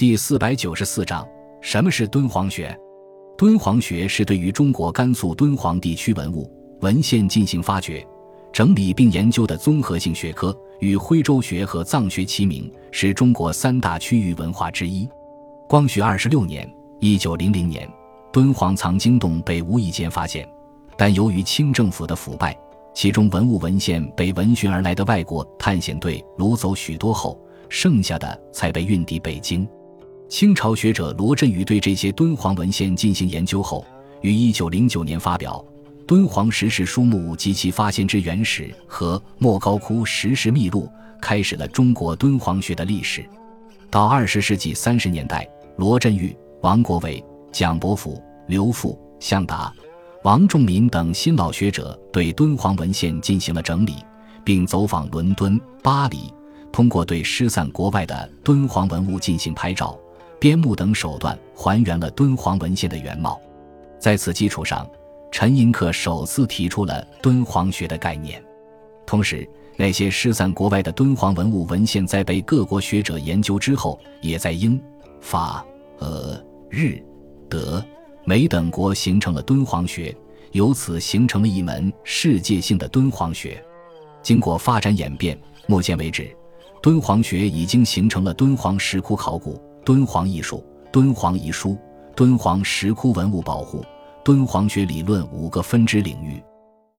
第四百九十四章：什么是敦煌学？敦煌学是对于中国甘肃敦煌地区文物文献进行发掘、整理并研究的综合性学科，与徽州学和藏学齐名，是中国三大区域文化之一。光绪二十六年（一九零零年），敦煌藏经洞被无意间发现，但由于清政府的腐败。其中文物文献被闻讯而来的外国探险队掳走许多后，剩下的才被运抵北京。清朝学者罗振宇对这些敦煌文献进行研究后，于1909年发表《敦煌石室书目及其发现之原始》和《莫高窟石室秘录》，开始了中国敦煌学的历史。到20世纪30年代，罗振宇、王国维、蒋伯甫、刘复、向达。王仲民等新老学者对敦煌文献进行了整理，并走访伦敦、巴黎，通过对失散国外的敦煌文物进行拍照、编目等手段，还原了敦煌文献的原貌。在此基础上，陈寅恪首次提出了敦煌学的概念。同时，那些失散国外的敦煌文物文献在被各国学者研究之后，也在英、法、俄、日、德。美等国形成了敦煌学，由此形成了一门世界性的敦煌学。经过发展演变，目前为止，敦煌学已经形成了敦煌石窟考古、敦煌艺术、敦煌遗书、敦煌石窟文物保护、敦煌学理论五个分支领域。